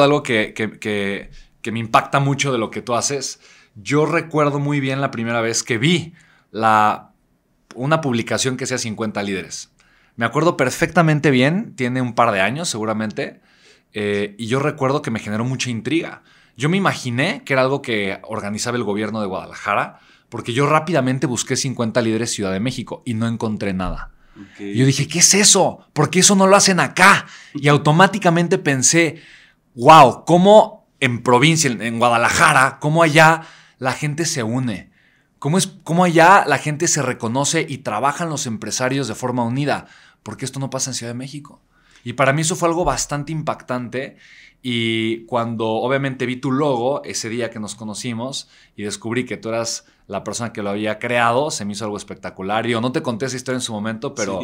algo que, que, me impacta mucho de lo que tú haces. Yo recuerdo muy bien la primera vez que vi la, una publicación que sea 50 líderes. Me acuerdo perfectamente bien, tiene un par de años seguramente, eh, y yo recuerdo que me generó mucha intriga. Yo me imaginé que era algo que organizaba el gobierno de Guadalajara, porque yo rápidamente busqué 50 líderes Ciudad de México y no encontré nada. yo dije, ¿qué es eso? ¿Por qué eso no lo hacen acá? Y automáticamente pensé, wow, cómo en provincia, en Guadalajara, cómo allá la gente se une. Cómo, es, cómo allá la gente se reconoce y trabajan los empresarios de forma unida. Porque esto no pasa en Ciudad de México. Y para mí eso fue algo bastante impactante. Y cuando obviamente vi tu logo ese día que nos conocimos y descubrí que tú eras la persona que lo había creado, se me hizo algo espectacular. Yo no te conté esa historia en su momento, pero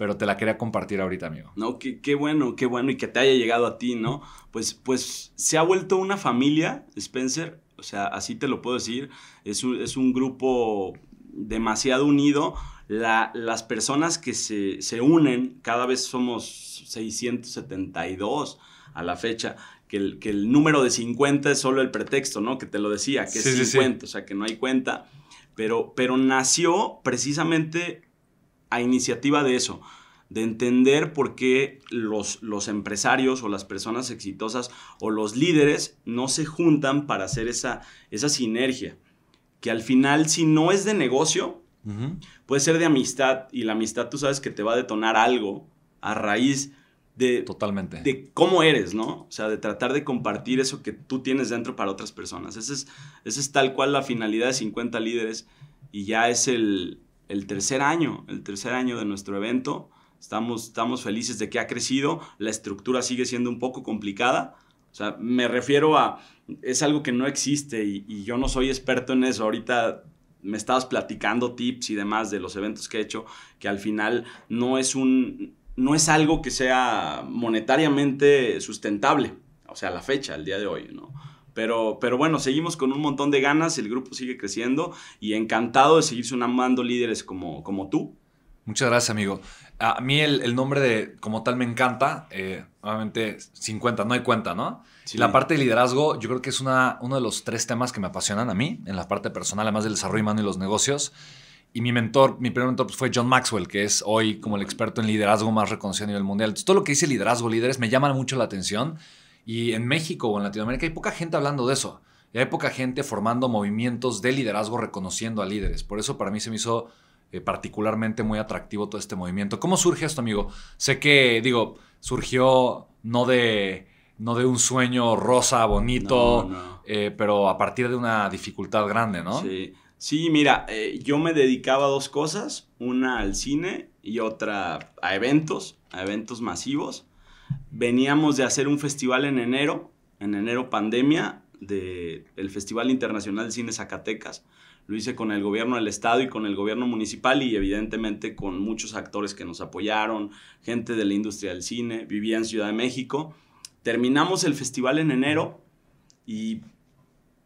pero te la quería compartir ahorita, amigo. No, qué, qué, bueno, qué bueno y que te haya llegado a ti, ¿no? Pues, pues se ha vuelto una familia, Spencer, o sea, así te lo puedo decir, es un, es un grupo demasiado unido. La, las personas que se, se, unen, cada vez somos 672 a la fecha, que el, que el, número de 50 es solo el pretexto, ¿no? Que te lo decía, que es 50, o sea, que no hay cuenta. Pero, pero nació precisamente a iniciativa de eso, de entender por qué los, los, empresarios o las personas exitosas o los líderes no se juntan para hacer esa, esa sinergia. Que al final, si no es de negocio, puede ser de amistad y la amistad tú sabes que te va a detonar algo a raíz de, Totalmente. de cómo eres, ¿no? O sea, de tratar de compartir eso que tú tienes dentro para otras personas. Esa es, ese es tal cual la finalidad de 50 líderes y ya es el, el tercer año, el tercer año de nuestro evento. Estamos, estamos felices de que ha crecido. La estructura sigue siendo un poco complicada. O sea, me refiero a, es algo que no existe y, yo no soy experto en eso. Ahorita me estabas platicando tips y demás de los eventos que he hecho, que al final no es un, no es algo que sea monetariamente sustentable. O sea, la fecha, el día de hoy, ¿no? Pero, pero bueno, seguimos con un montón de ganas, el grupo sigue creciendo y encantado de seguir sumando líderes como, como tú. Muchas gracias, amigo. A mí el, nombre de como tal me encanta. Eh, obviamente, 50, no hay cuenta, ¿no? Sí. La parte de liderazgo, yo creo que es una, uno de los tres temas que me apasionan a mí, en la parte personal, además del desarrollo humano y los negocios. Y mi mentor, mi primer mentor pues, fue John Maxwell, que es hoy como el experto en liderazgo más reconocido a nivel mundial. Entonces, todo lo que dice liderazgo, líderes, me llama mucho la atención y en México o en Latinoamérica hay poca gente hablando de eso. Y hay poca gente formando movimientos de liderazgo reconociendo a líderes. Por eso para mí se me hizo eh, particularmente muy atractivo todo este movimiento. ¿Cómo surge esto, amigo? Sé que, digo, surgió no de, no de un sueño rosa, bonito, eh, pero a partir de una dificultad grande, ¿no? Sí. Sí, mira, eh, yo me dedicaba a dos cosas, una al cine y otra a eventos, a eventos masivos. Veníamos de hacer un festival en enero, en enero pandemia, del el Festival Internacional de Cine Zacatecas. Lo hice con el gobierno del estado y con el gobierno municipal y evidentemente con muchos actores que nos apoyaron, gente de la industria del cine, vivía en Ciudad de México. Terminamos el festival en enero y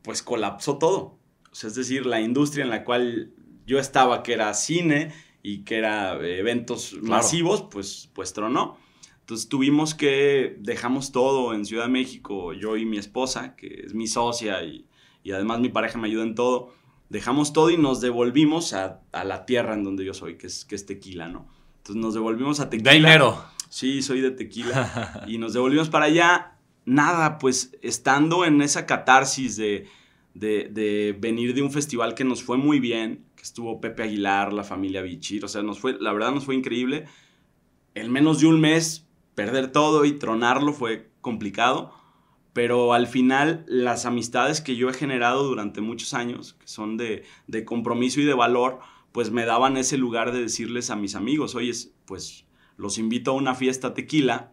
pues colapsó todo. O sea, es decir, la industria en la cual yo estaba, que era cine y que era eventos masivos, pues, pues tronó. Entonces tuvimos que, dejamos todo en Ciudad de México, yo y mi esposa, que es mi socia y, además mi pareja me ayuda en todo, dejamos todo y nos devolvimos a, la tierra en donde yo soy, que es, que es Tequila, ¿no? Entonces nos devolvimos a Tequila. De Sí, soy de Tequila. y nos devolvimos para allá. Nada, pues estando en esa catarsis de, de, venir de un festival que nos fue muy bien, que estuvo Pepe Aguilar, la familia Bichir, o sea, nos fue, la verdad nos fue increíble. En menos de un mes perder todo y tronarlo fue complicado, pero al final las amistades que yo he generado durante muchos años, que son de, compromiso y de valor, pues me daban ese lugar de decirles a mis amigos, oye, pues los invito a una fiesta tequila.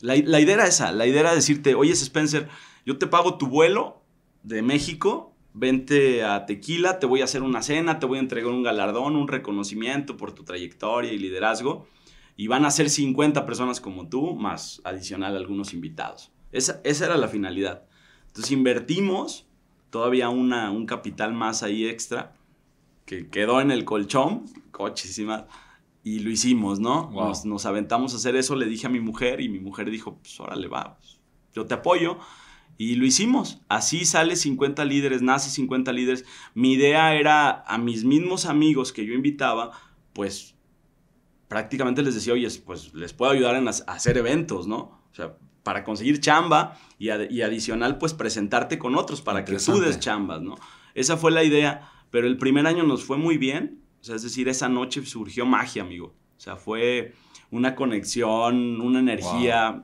La, la idea era esa, la idea era decirte, oye Spencer, yo te pago tu vuelo de México, vente a Tequila, te voy a hacer una cena, te voy a entregar un galardón, un reconocimiento por tu trayectoria y liderazgo y van a ser 50 personas como tú, más adicional algunos invitados. Esa, era la finalidad. Entonces invertimos todavía una, un capital más ahí extra que quedó en el colchón, cochísima, y lo hicimos, ¿no? Nos, aventamos a hacer eso, le dije a mi mujer y mi mujer dijo, pues órale, va, pues, yo te apoyo. Y lo hicimos. Así sale 50 líderes, nace 50 líderes. Mi idea era a mis mismos amigos que yo invitaba, pues prácticamente les decía, oye, pues les puedo ayudar en hacer eventos, ¿no? O sea, para conseguir chamba y, adicional, pues presentarte con otros para que tú des chambas, ¿no? Esa fue la idea, pero el primer año nos fue muy bien. O sea, es decir, esa noche surgió magia, amigo. O sea, fue una conexión, una energía